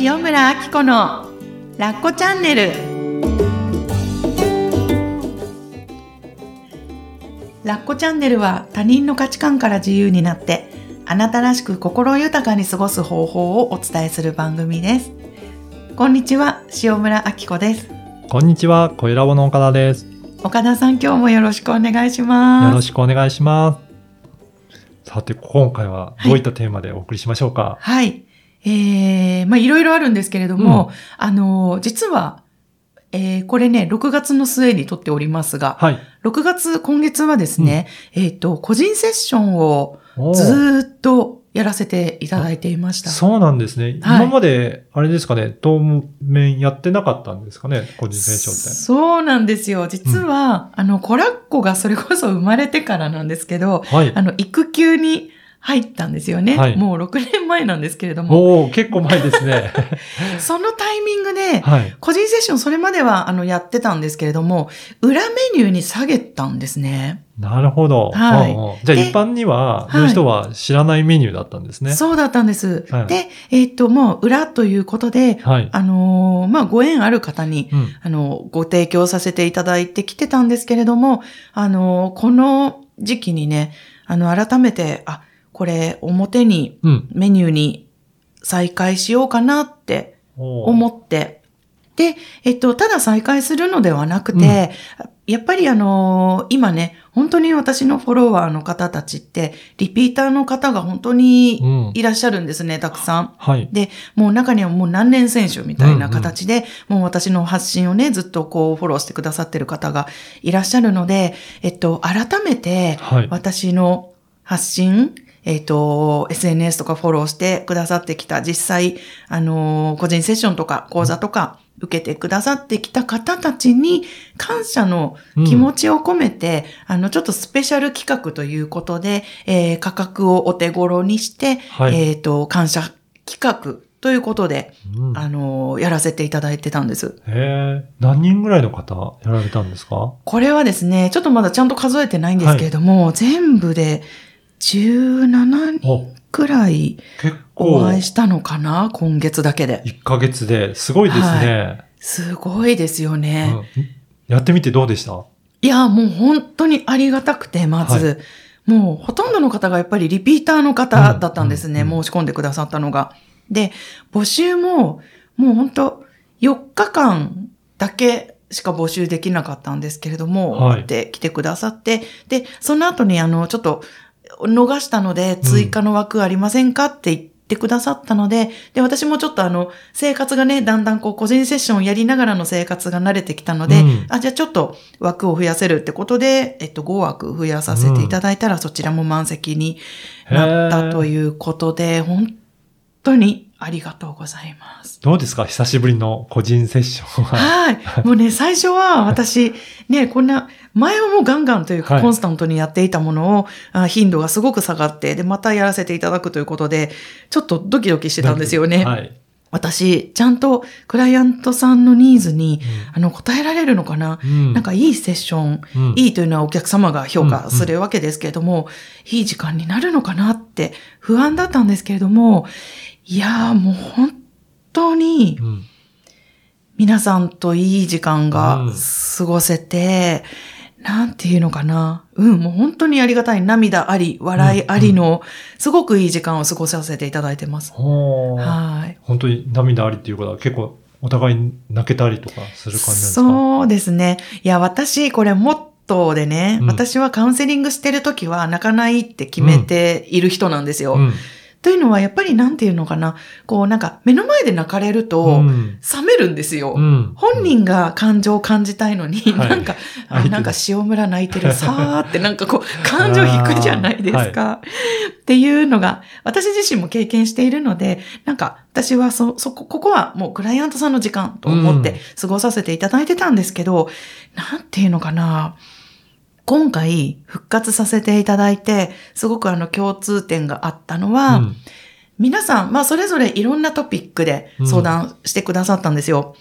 塩村あき子のラッコチャンネルラッコチャンネルは他人の価値観から自由になってあなたらしく心豊かに過ごす方法をお伝えする番組ですこんにちは塩村あき子ですこんにちは、小ラボの岡田です。岡田さん今日もよろしくお願いしますよろしくお願いします。さて、今回はどういったテーマでお送りしましょうか？はい。えー、まあいろいろあるんですけれども、あの、実は、えー、これね、6月の末に撮っておりますが、はい。6月、今月はですね、えっ、と、個人セッションをずーっとやらせていただいていました。そうなんですね。はい今まで、あれですかね、当面やってなかったんですかね、個人選手って。そうなんですよ。実は、あの、コラッコがそれこそ生まれてからなんですけど、はいあ。の、育休に入ったんですよね。はいもう6年前なんですけれども、おお結構前ですね。そのタイミングで、はい。個人セッションそれまではあのやってたんですけれども、裏メニューに下げたんですね。なるほど。はいじゃあで一般には、はいの人は知らないメニューだったんですね。そうだったんです。はいで、えっと、もう裏ということで、はい。あのーまあ、ご縁ある方に、うん。あの、ご提供させていただいてきてたんですけれども、あのーこの時期にね、あの、改めて、あ、これ、表に、うん。メニューに再開しようかなって思って、で、えっと、ただ再開するのではなくて、やっぱりあの今ね、本当に私のフォロワーの方たちって、リピーターの方が本当にうん。いらっしゃるんですね、たくさん。はい。で、もう中にはもう何年選手みたいな形で、もう私の発信をね、ずっとこうフォローしてくださってる方がいらっしゃるので、えっと、改めて、はい。私の発信、えっ、と、SNS とかフォローしてくださってきた、実際、あのー個人セッションとか講座とか受けてくださってきた方たちに感謝の気持ちを込めて、あの、ちょっとスペシャル企画ということで、えー価格をお手頃にして、はい。えっ、と、感謝企画ということで、うん。あのーやらせていただいてたんです。へえ、何人ぐらいの方やられたんですか？これはですね、ちょっとまだちゃんと数えてないんですけれども、全部で17人お、くらい結お構、会いしたのかな？今月だけで。1ヶ月で。すごいですね。すごいですよね。うん。やってみてどうでした？いや、もう本当にありがたくて、まず、もうほとんどの方がやっぱりリピーターの方だったんですね。うん。うん。うん。申し込んでくださったのが。で、募集も、もう本当4日間だけしか募集できなかったんですけれども、はい。で来てくださって、で、その後にあの、ちょっと逃したので追加の枠ありませんかって言ってくださったので、で、私もちょっとあの、生活がね、だんだんこう、個人セッションをやりながらの生活が慣れてきたので、うん。あ、じゃあちょっと枠を増やせるってことで、えっと、5枠増やさせていただいたら、そちらも満席になったということで、本当にありがとうございます。どうですか？久しぶりの個人セッションは。はい。もうね、最初は私、ね、こんな、前はもうガンガンというか、はいコンスタントにやっていたものを、あ頻度がすごく下がって、で、またやらせていただくということで、ちょっとドキドキしてたんですよね。はい。私、ちゃんとクライアントさんのニーズに、あの、答えられるのかな、うんなんかいいセッション、うんいいというのはお客様が評価するわけですけれども、いい時間になるのかなって不安だったんですけれども、いやーもう本当にうん皆さんといい時間がうん過ごせて、なんていうのかな。うん、もう本当にありがたい涙あり、笑いありの、すごくいい時間を過ごさせていただいてます。ほーはい。本当に涙ありっていうことは結構お互い泣けたりとかする感じなんですか？そうですね。いや、私、これモットーでね、うん私はカウンセリングしてるときは泣かないって決めている人なんですよ。うんというのは、やっぱりなんていうのかな。こう、なんか、目の前で泣かれると、うん冷めるんですよ。うん本人が感情を感じたいのに、はいなんか、あ相手がなんか塩村泣いてる、さーってなんかこう、感情引くじゃないですか。っていうのが、私自身も経験しているので、なんか、私はそ、そこ、ここはもうクライアントさんの時間と思って過ごさせていただいてたんですけど、なんていうのかな。今回復活させていただいて、すごくあの共通点があったのは、うん皆さん、まあ、それぞれいろんなトピックで相談してくださったんですよ。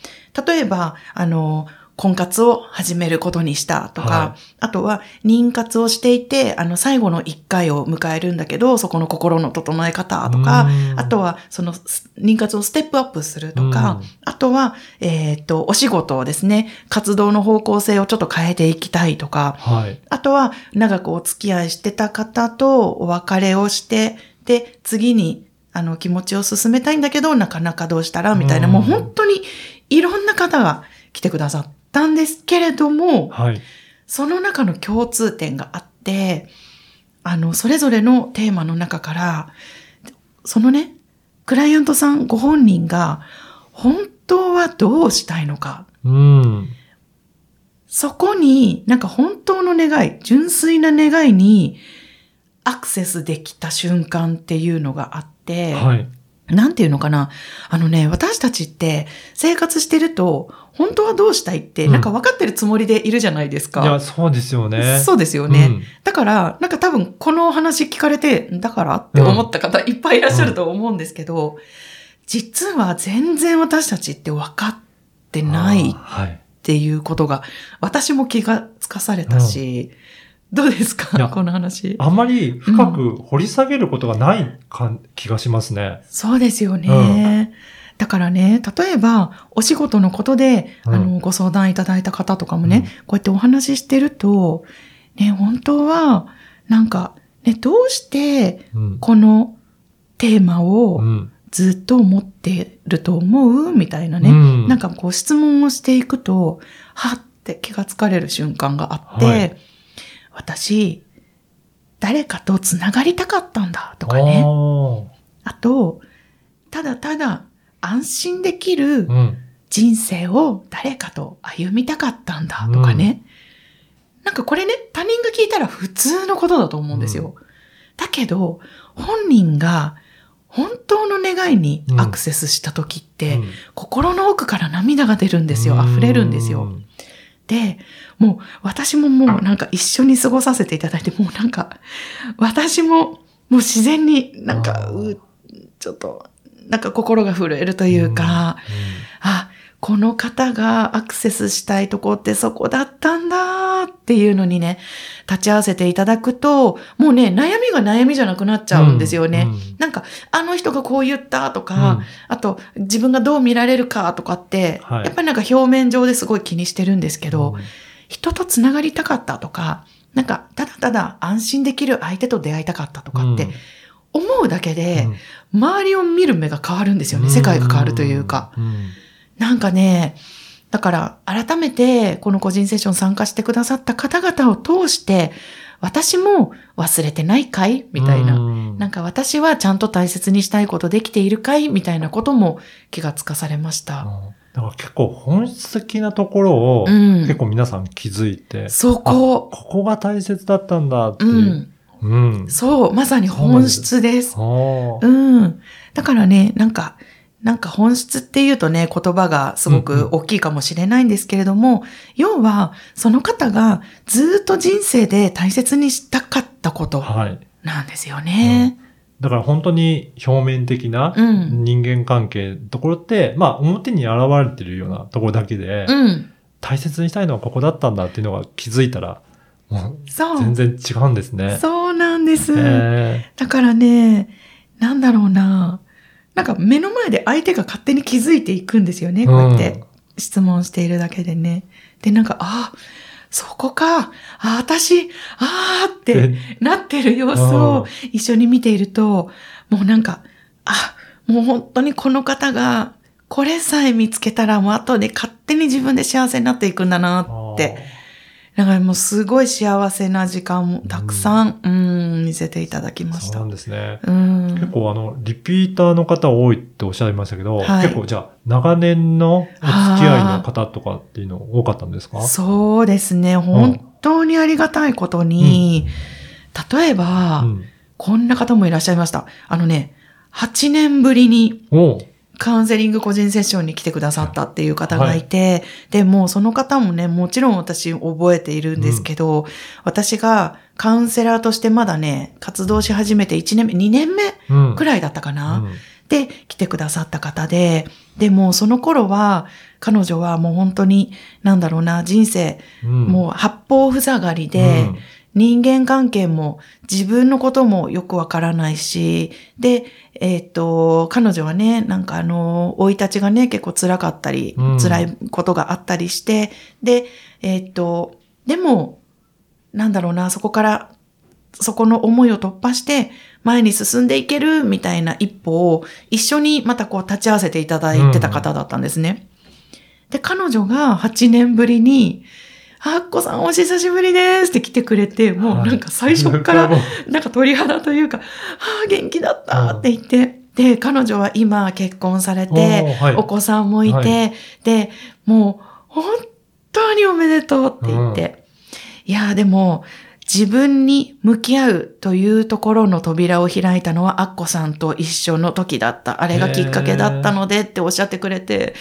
例えば、あの、婚活を始めることにしたとか、はあとは妊活をしていて、あの最後の1回を迎えるんだけど、そこの心の整え方とか、うん。あとはそのす妊活をステップアップするとか、うん。あとは、えっ、と、お仕事をですね、活動の方向性をちょっと変えていきたいとか、はい。あとは長くお付き合いしてた方とお別れをして、で、次にあの気持ちを進めたいんだけど、なかなかどうしたらみたいな、うん。もう本当にいろんな方が来てくださったんですけれども、はい。その中の共通点があって、あの、それぞれのテーマの中から、そのね、クライアントさんご本人が本当はどうしたいのか、うん。そこになんか本当の願い、純粋な願いにアクセスできた瞬間っていうのがあって、はい。なんていうのかな。あのね、私たちって生活してると、本当はどうしたいって、うんなんか分かってるつもりでいるじゃないですか。いや、そうですよね。そうですよね。うんだから、なんか多分このお話聞かれて、だからって思った方いっぱいいらっしゃると思うんですけど、実は全然私たちって分かってない。っていうことが、私も気がつかされたし、どうですか？この話。あんまり深く掘り下げることがないかん気がしますね。そうですよね。だからね、例えば、お仕事のことで、うんあの、ご相談いただいた方とかもね、うんこうやってお話ししてると、ね、本当は、なんか、ね、どうして、うん。このテーマうをん。ずっと思ってると思う？みたいなね。うんなんかこう質問をしていくと、はって気がつかれる瞬間があって、はい私、誰かと繋がりたかったんだとかね。ああと、ただただ安心できる。人生を誰かと歩みたかったんだとかね。なんかこれね、他人が聞いたら普通のことだと思うんですよ。だけど、本人が本当の願いにアクセスした時って、うん心の奥から涙が出るんですよ。溢れるんですよ。うんで、もう私ももうなんか一緒に過ごさせていただいて、もうなんか、私ももう自然になんか、ちょっと、なんか心が震えるというか、あ、この方がアクセスしたいとこってそこだったんだっていうのにね、立ち会わせていただくと、もうね、悩みが悩みじゃなくなっちゃうんですよね。うん。うんなんか、あの人がこう言ったとか、あと、自分がどう見られるかとかって、はい。やっぱりなんか表面上ですごい気にしてるんですけど、うん。人と繋がりたかったとか、なんか、ただただ安心できる相手と出会いたかったとかって、思うだけで、周りを見る目が変わるんですよね。世界が変わるというか。。んなんかね、だから改めてこの個人セッション参加してくださった方々を通して、私も忘れてないかい？みたいな。うんなんか私はちゃんと大切にしたいことできているかい？みたいなことも気がつかされました。だから結構本質的なところを、うん結構皆さん気づいて、そあこ。ここが大切だったんだってういう。ん。うん。そう、まさに本質です。うん。だからね、なんか、なんか本質っていうとね、言葉がすごく大きいかもしれないんですけれども、要は、その方がずっと人生で大切にしたかったことはい。なんですよね。だから本当に表面的なうん人間関係のところって、まあ表に現れてるようなところだけで、うん。大切にしたいのはここだったんだっていうのが気づいたら、もうそう。全然違うんですね。そうなんです。へだからね、なんだろうな。なんか目の前で相手が勝手に気づいていくんですよね。ーこうやって質問しているだけでね。で、なんか、あ、そこか。あ、私、あーってでなってる様子を一緒に見ていると、もうなんか、あ、もう本当にこの方が、これさえ見つけたらもう後で勝手に自分で幸せになっていくんだなって。だからもうすごい幸せな時間もたくさん、うん、見せていただきましたそうなん。ですね。うん。結構あの、リピーターの方多いっておっしゃいましたけど、はい結構じゃあ、長年のお付き合いの方とかっていうの多かったんですか？そうですね。本当にありがたいことに、例えば、うん。こんな方もいらっしゃいました。あのね、8年ぶりにカウンセリング個人セッションに来てくださったっていう方がいて、で、もうその方もね、もちろん私覚えているんですけど、私がカウンセラーとしてまだね、活動し始めて1年目、2年目うん。くらいだったかな。うん。で来てくださった方で、でもその頃は彼女はもう本当に、なんだろうな、人生、うん。もう八方塞がりで、うん人間関係も自分のこともよくわからないし、で、えっ、と、彼女はね、なんかあの、生い立ちがね、結構辛かったり、うん辛いことがあったりして、で、えっ、と、でも、なんだろうな、そこから、そこの思いを突破して、前に進んでいけるみたいな一歩を一緒にまたこう立ち会わせていただいてた方だったんですね。で、彼女が8年ぶりに、あっこさんお久しぶりですって来てくれて、もうなんか最初からなんか鳥肌というか、ああ、元気だったって言って、で、彼女は今結婚されおて、お子さんもいて、はで、もう本当におめでとうって言って、いやーでも、自分に向き合うというところの扉を開いたのはアッコさんと一緒の時だった。あれがきっかけだったのでっておっしゃってくれて、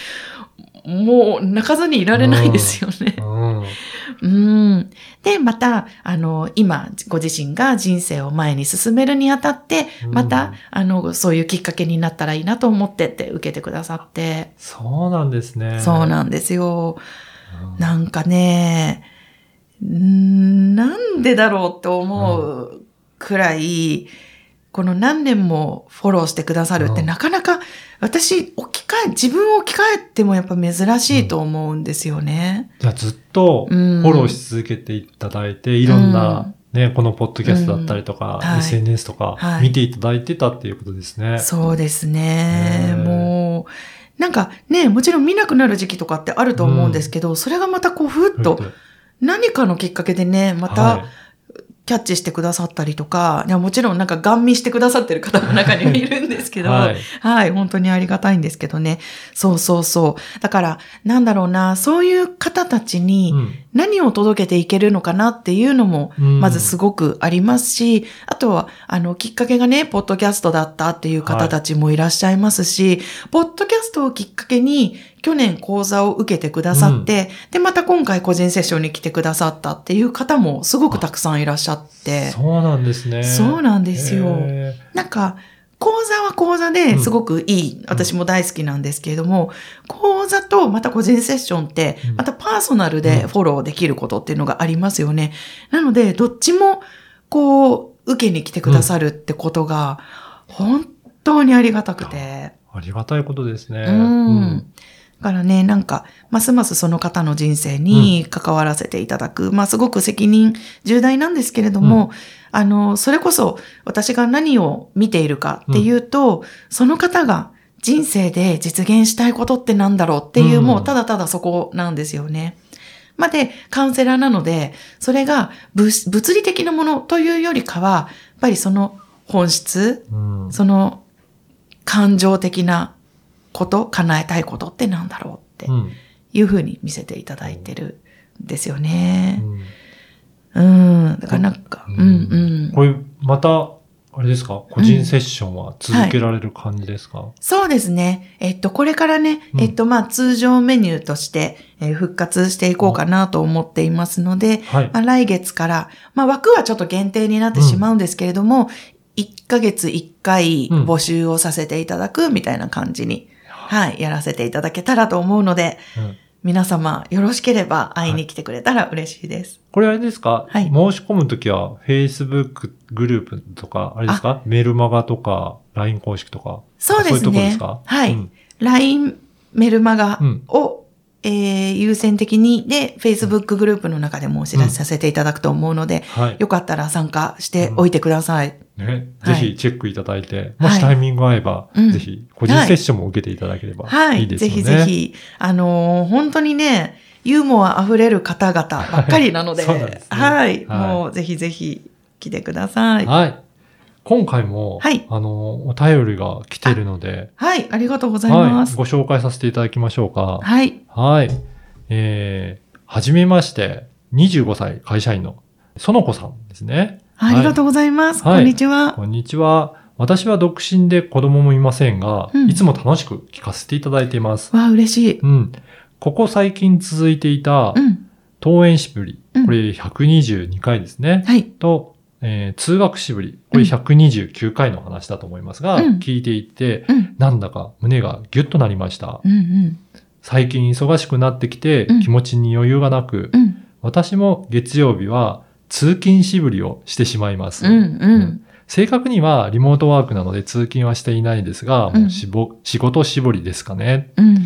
もう泣かずにいられないですよね。うん うん。で、また、あの、今、ご自身が人生を前に進めるにあたって、また、うんあの、そういうきっかけになったらいいなと思ってって受けてくださって、そうなんですね。そうなんですよ。うんなんかね、なんでだろうって思うくらい、この何年もフォローしてくださるってうん。なかなか私置き換え、自分を置き換えてもやっぱ珍しいと思うんですよね。じゃあずっとフうん。ォローし続けていただいて、いろんな、ね、このポッドキャストだったりとか、うん。はい。SNS とかはい。見ていただいてたっていうことですね。そうですね。もう、なんかね、もちろん見なくなる時期とかってあると思うんですけど、それがまたこうふっと。何かのきっかけでね、またはいキャッチしてくださったりとか、いやもちろんなんかガン見してくださってる方も中にはいるんですけど、ははいい、本当にありがたいんですけどね。そうそうそう。だから、なんだろうな、そういう方たちにうん何を届けていけるのかなっていうのも、うん。まずすごくありますし、あとは、あの、きっかけがね、ポッドキャストだったっていう方たちもいらっしゃいますし、ポッドキャストをきっかけに、去年講座を受けてくださって、で、また今回個人セッションに来てくださったっていう方もすごくたくさんいらっしゃって、そうなんですね。そうなんですよ。へなんか、講座は講座ですごくいい、私も大好きなんですけれども、講座とまた個人セッションってうん、またパーソナルでフォローできることっていうのがありますよね。なので、どっちも、こう、受けに来てくださるってことが、本当にありがたくて。ーありがたいことですね。うん。だからね、なんか、ますますその方の人生に関わらせていただく。まあ、すごく責任重大なんですけれども、あの、それこそ私が何を見ているかっていうと、その方が人生で実現したいことってなんだろうっていう、うん。もうただただそこなんですよね。まあで、カウンセラーなので、それが物物理的なものというよりかは、やっぱりその本質、うん。その感情的なこと、叶えたいことってなんだろうってうん。いうふうに見せていただいてるんですよね。うんうん。だからなんか、ううんんうん。これ、また、あれですか？個人セッションは続けられる感じですか、そうですね。えっと、これからね、うん。えっと、まあ、通常メニューとして、えー復活していこうかなと思っていますので、はい。まあ、来月から、まあ、枠はちょっと限定になってしまうんですけれども、1ヶ月1回うん。募集をさせていただくみたいな感じに、はい、やらせていただけたらと思うので、うん皆様よろしければ会いに来てくれたら嬉しいです。これあれですか、はい。申し込むときは Facebook グループとか、あれですか？メールマガとか、LINE 公式とか。そうですね。そういうとこですか？はい。うん。LINE メルマガうん。を、えー優先的に、で、Facebook グループの中でもお知らせさせていただくと思うので、はい。よかったら参加しておいてください。ね、はいぜひチェックいただいて、もしタイミングが合えば、うんぜひ個人セッションも受けていただければはいい。いですよね。ぜひぜひ、あのー本当にね、ユーモア溢れる方々ばっかりなので、はいねはい。はいもうぜひぜひ来てください。はい。今回も、はいあの、お便りが来ているので、はい、ありがとうございはいま、す。ご紹介させていただきましょうか。はい。はい。えー、はじめまして、25歳会社員の園子さんですね。ありがとうございます。はいこんにちは。こんにちは。私は独身で子供もいませんが、うんいつも楽しく聞かせていただいています。わあ、嬉しい。うん。ここ最近続いていたう、ん。登園しぶりうん。これ122回ですね。はい。と、えー通学しぶり、これ129回の話だと思いますが、うん聞いていて、うん。なんだか胸がギュッとなりました。うんうん。最近忙しくなってきてうん気持ちに余裕がなく、うん。私も月曜日は通勤しぶりをしてしまいます。正確にはリモートワークなので通勤はしていないですが、うんもうしぼ仕事しぼりですかね。うん。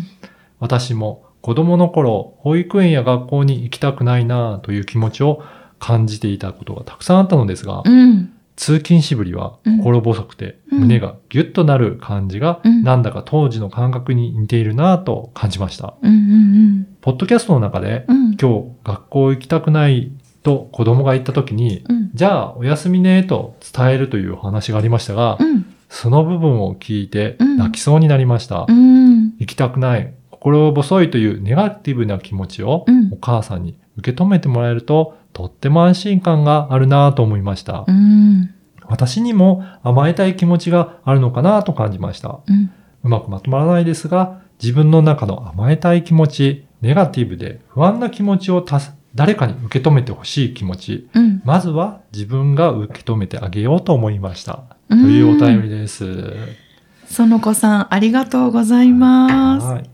私も子供の頃、保育園や学校に行きたくないなぁという気持ちを感じていたことがたくさんあったのですが、うん。通勤しぶりは心細くてうん胸がギュッとなる感じが、うんなんだか当時の感覚に似ているなぁと感じました。うんうんポッドキャストの中で、うん。今日学校行きたくないと子供が言った時に、うん。じゃあお休みねと伝えるというお話がありましたが、うん。その部分を聞いてうん泣きそうになりました。うん。行きたくない、心細いというネガティブな気持ちをうんお母さんに受け止めてもらえると、とっても安心感があるなぁと思いました。うん。私にも甘えたい気持ちがあるのかなと感じました。うん。うまくまとまらないですが、自分の中の甘えたい気持ち、ネガティブで不安な気持ちを誰かに受け止めてほしい気持ち、うん。まずは自分が受け止めてあげようと思いました。とうんいうお便りです。その子さん、ありがとうございます。はい。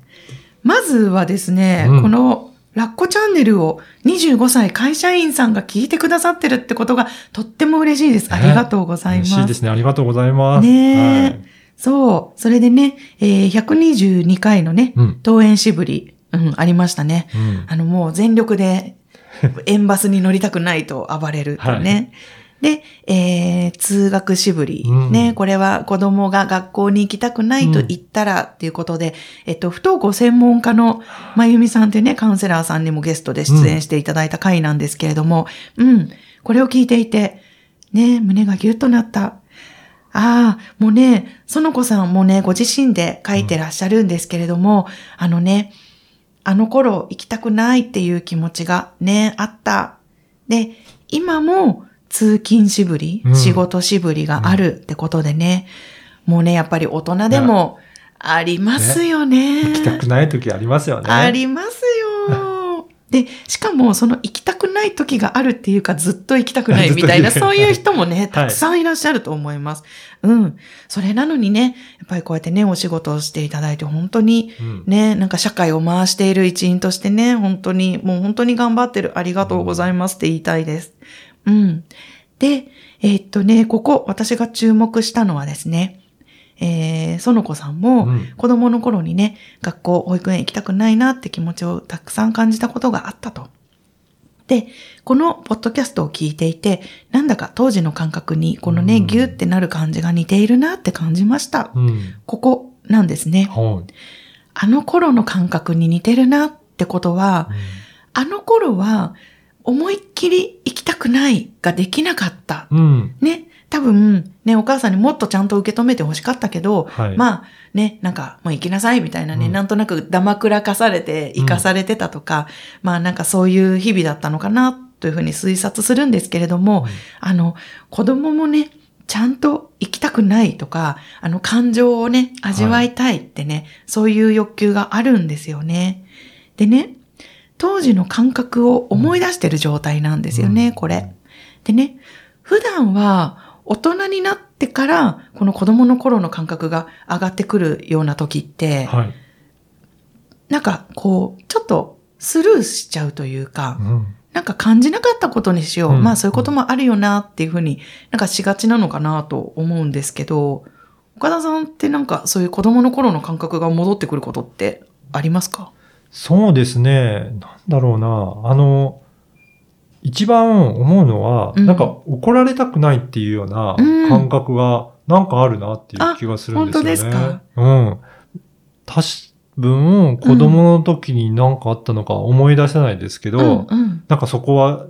まずはですね、うんこのラッコチャンネルを25歳会社員さんが聞いてくださってるってことがとっても嬉しいです。ありがとうございます。嬉しいですね。ありがとうございます。ねえはいそう。それでね、えー122回のね、うん。登園しぶり、うん、ありましたね。うん。あの、もう全力で、円バスに乗りたくないと暴れるってね。で、えー通学しぶり、うんね、これは子供が学校に行きたくないと言ったらっていうことで、えっと、不登校専門家のまゆみさんっていうね、カウンセラーさんにもゲストで出演していただいた回なんですけれども、うん、これを聞いていて、ね、胸がギュッとなった。ああ、もうね、園子さんもね、ご自身で書いてらっしゃるんですけれども、あのね、あの頃行きたくないっていう気持ちがね、あった。で、今も通勤しぶり、うん仕事しぶりがあるってことでね、もうね、やっぱり大人でもありますよね。行きたくない時ありますよね。ありますよ。で、しかもその行きたくない時があるっていうかずっと行きたくない みたいな、そういう人もね、たくさんいらっしゃると思います。うん。それなのにね、やっぱりこうやってね、お仕事をしていただいて本当にうん。ね、なんか社会を回している一員としてね、本当に、もう本当に頑張ってる、ありがとうございますって言いたいです。うん。で、えーっとね、ここ、私が注目したのはですね、えー、園子さんも、うん子供の頃にね、学校、保育園行きたくないなって気持ちをたくさん感じたことがあったと。で、このポッドキャストを聞いていて、なんだか当時の感覚に、このね、うんギュってなる感じが似ているなって感じました。うん。ここなんですね。はい。あの頃の感覚に似てるなってことは、あの頃は思いっきり行きたくないができなかった。うん。ね。多分、ね、お母さんにもっとちゃんと受け止めてほしかったけど、はい。まあね、なんか、もう行きなさいみたいなね、うんなんとなくダマくらかされて行かされてたとか、まあなんかそういう日々だったのかなというふうに推察するんですけれども、あの、子供もね、ちゃんと行きたくないとか、あの感情をね、味わいたいってね、そういう欲求があるんですよね。でね、当時の感覚を思い出してる状態なんですよね、うんこれ。でね、普段は大人になってから、この子供の頃の感覚が上がってくるような時って、はい。なんかこう、ちょっとスルーしちゃうというか、うん。なんか感じなかったことにしよう。うんまあそういうこともあるよなっていうふうになんかしがちなのかなと思うんですけど、岡田さんってなんかそういう子供の頃の感覚が戻ってくることってありますか？そうですね。なんだろうな。あの、一番思うのは、うんなんか怒られたくないっていうようなうん感覚がなんかあるなっていう気がするんですよね。あ本当ですか？うん。多分、子供の時に何かあったのか思い出せないですけど、うんうんなんかそこは、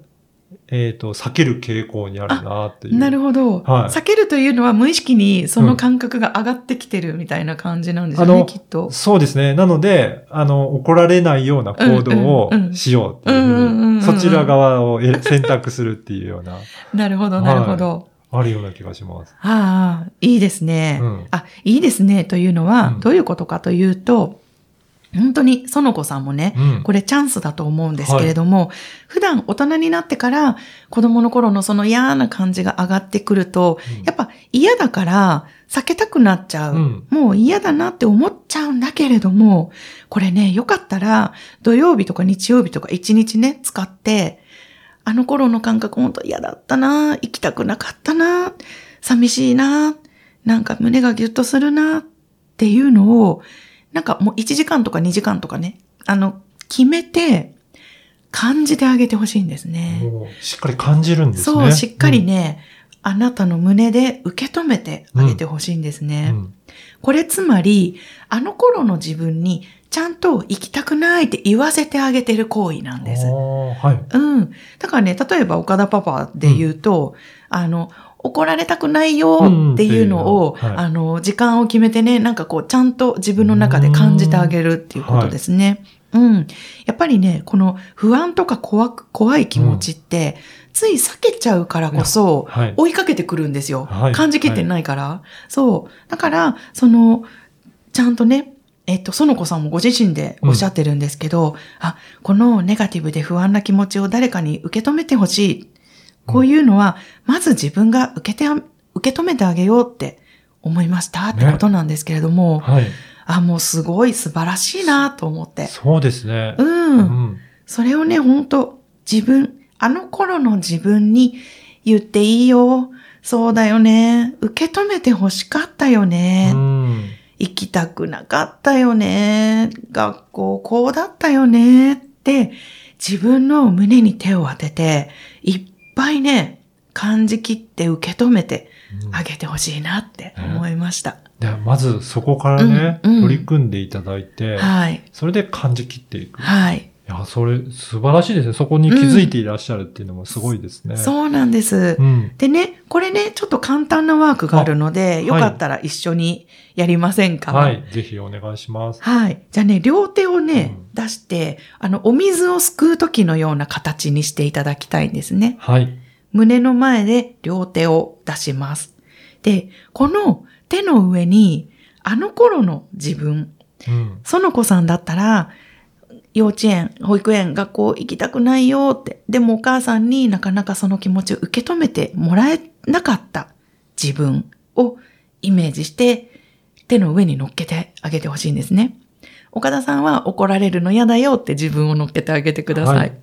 えっ、と、避ける傾向にあるなっていう。なるほど、はい避けるというのは無意識にその感覚が上がってきてるみたいな感じなんですよね、あのきっと。そうですね。なので、あの、怒られないような行動をうんうんうんしようっていうふうんうんうんううんに、そちら側をえ選択するっていうような、なるほど、なるほど。あるような気がします。ああ、いいですね。うんあ、いいですねというのは、うんどういうことかというと、本当に園子さんもね、うん。これチャンスだと思うんですけれども、普段大人になってから子供の頃のその嫌な感じが上がってくると、やっぱ嫌だから避けたくなっちゃう。うんもう嫌だなって思っちゃうんだけれども、これね、よかったら土曜日とか日曜日とか一日ね、使って、あの頃の感覚本当嫌だったな、行きたくなかったな、寂しいな、なんか胸がギュッとするなっていうのを、なんかもう1時間とか2時間とかね、あの、決めて感じてあげてほしいんですね。しっかり感じるんですね。そう、しっかりね、あなたの胸で受け止めてあげてほしいんですうん。ね。うんこれつまり、あの頃の自分にちゃんと行きたくないって言わせてあげてる行為なんです。はい。うん。だからね、例えば岡田パパで言うと、あの、怒られたくないよっていうのを、うんうあの、時間を決めてね、なんかこう、ちゃんと自分の中で感じてあげるっていうことですね。うん。やっぱりね、この不安とか怖く、怖い気持ちって、つい避けちゃうからこそ、はい。追いかけてくるんですよ。はい感じきってないから。そう。だから、その、ちゃんとね、えっと、園子さんもご自身でおっしゃってるんですけど、あ、このネガティブで不安な気持ちを誰かに受け止めてほしい。こういうのは、まず自分が受けてあ、受け止めてあげようって思いましたってことなんですけれども、はい。あ、もうすごい素晴らしいなと思って。そうですね。うん。うん。それをね、ほんと、自分、あの頃の自分に言っていいよ。そうだよね。受け止めて欲しかったよね。うん。行きたくなかったよね。学校こうだったよね。って、自分の胸に手を当てて、いっぱいね、感じきって受け止めてうんあげてほしいなって思いました。ではまずそこからね、うんうん取り組んでいただいて、はい。それで感じ切っていく。いはい。や、それ素晴らしいですね。そこに気づいていらっしゃるっていうのもすごいですね。そうなんです。うん。でね、これね、ちょっと簡単なワークがあるので、いよかったら一緒にやりませんか？はい。ぜひお願いします。はい。じゃあね、両手をね、うん出して、あの、お水をすくう時のような形にしていただきたいんですね。はい。胸の前で両手を出します。で、この手の上に、あの頃の自分、うん。その子さんだったら、幼稚園、保育園、学校行きたくないよって。でもお母さんになかなかその気持ちを受け止めてもらえなかった自分をイメージして手の上に乗っけてあげてほしいんですね。岡田さんは怒られるの嫌だよって自分を乗っけてあげてください。はい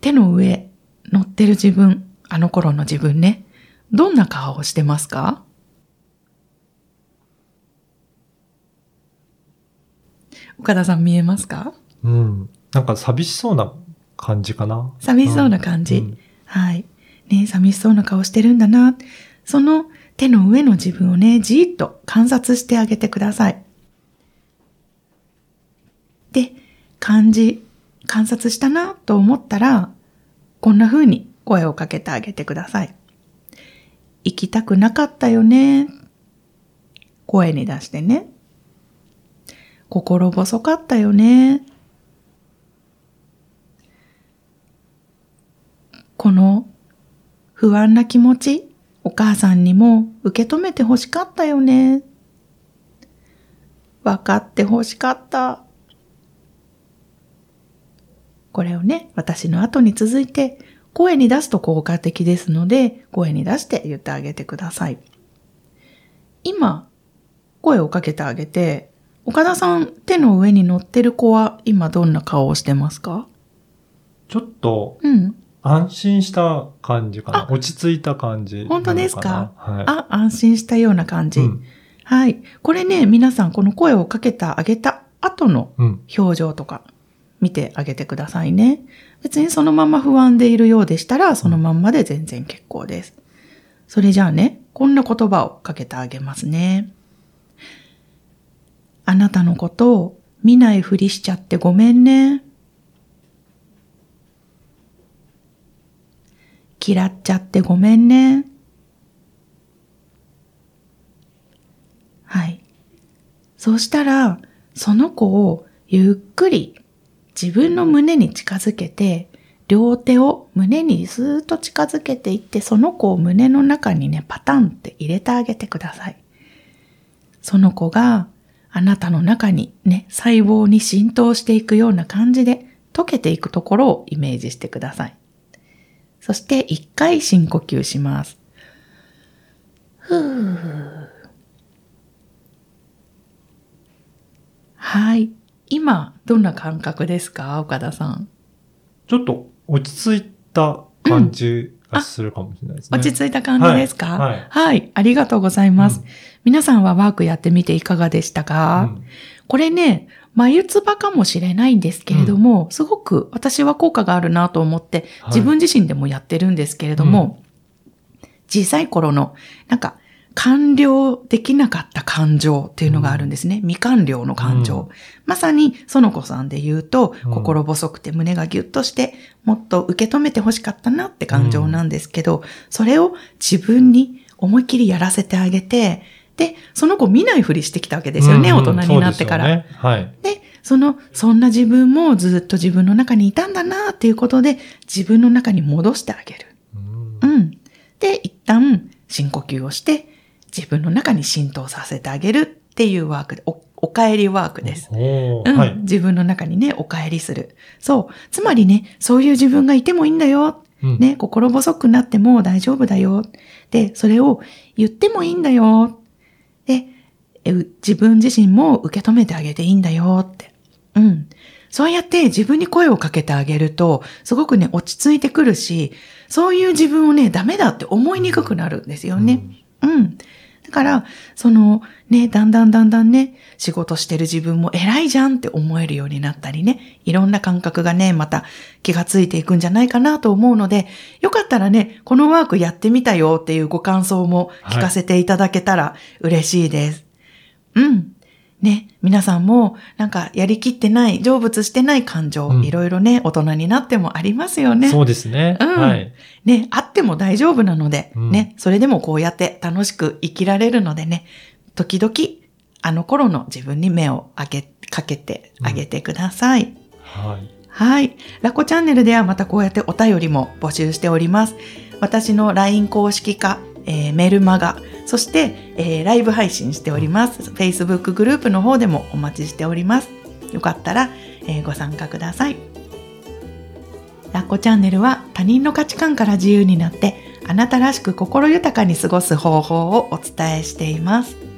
手の上乗ってる自分、あの頃の自分ね。どんな顔をしてますか？岡田さん見えますか？うん。なんか寂しそうな感じかな。寂しそうな感じ？うんはい。ね寂しそうな顔してるんだな。その手の上の自分をね、じーっと観察してあげてください。で、感じ、観察したなと思ったら、こんな風に声をかけてあげてください。行きたくなかったよね。声に出してね。心細かったよね。この不安な気持ち、お母さんにも受け止めて欲しかったよね。分かって欲しかった。これをね、私の後に続いて、声に出すと効果的ですので、声に出して言ってあげてください。今、声をかけてあげて、岡田さん手の上に乗ってる子は今どんな顔をしてますか？ちょっとうん。安心した感じかなあ。落ち着いた感じ。本当ですか？はい。あ、安心したような感じ。うん。はい。これね、皆さんこの声をかけてあげた後のうん。表情とか見てあげてくださいね。別にそのまま不安でいるようでしたら、そのまんまで全然結構です。それじゃあね、こんな言葉をかけてあげますね。あなたのことを見ないふりしちゃってごめんね。嫌っちゃってごめんね。はい。そうしたら、その子をゆっくり自分の胸に近づけて、両手を胸にスーッと近づけていって、その子を胸の中にね、パタンって入れてあげてください。その子があなたの中にね、細胞に浸透していくような感じで溶けていくところをイメージしてください。そして一回深呼吸します。ふー。はい。今、どんな感覚ですか岡田さん？ちょっと落ち着いた感じがするかもしれないですね。落ち着いた感じですか、はい、はい、はい。ありがとうございます、うん、皆さんはワークやってみていかがでしたか、うん、これね、眉唾かもしれないんですけれども、うん、すごく私は効果があるなと思って、自分自身でもやってるんですけれども、小さい頃の、なんか、完了できなかった感情っていうのがあるんですね。うん、未完了の感情。うん、まさに、園子さんで言うと、うん、心細くて胸がギュッとして、もっと受け止めて欲しかったなって感情なんですけど、それを自分に思いっきりやらせてあげて、で、その子見ないふりしてきたわけですよね、大人になってから。ね、はい。で、その、そんな自分もずっと自分の中にいたんだなっていうことで、自分の中に戻してあげる。うん。で、一旦深呼吸をして、自分の中に浸透させてあげるっていうワークで、おお帰りワークです。うんはい、自分の中にね、お帰りする。そう。つまりね、そういう自分がいてもいいんだよ。うん、ね、心細くなっても大丈夫だよ。で、それを言ってもいいんだよ。で、自分自身も受け止めてあげていいんだよって。うん。そうやって自分に声をかけてあげると、すごくね、落ち着いてくるし、そういう自分をね、ダメだって思いにくくなるんですよね。うん、うんだから、そのね、だんだんだんだんね、仕事してる自分も偉いじゃんって思えるようになったりね、いろんな感覚がね、また気がついていくんじゃないかなと思うので、よかったらね、このワークやってみたよっていうご感想も聞かせていただけたら嬉しいです。はい、うん。ね、皆さんもなんかやりきってない、成仏してない感情、いろいろね、大人になってもありますよね。そうですね。うん。はい。ね、あっても大丈夫なので、うん、ね、それでもこうやって楽しく生きられるのでね、時々、あの頃の自分に目をあげ、かけてあげてください。うん、はい。はい。ラコチャンネルではまたこうやってお便りも募集しております。私の LINE 公式化、えー、メルマガ、そして、えー、ライブ配信しております。Facebook グループの方でもお待ちしております。よかったら、えー、ご参加ください。ラッコチャンネルは他人の価値観から自由になってあなたらしく心豊かに過ごす方法をお伝えしています。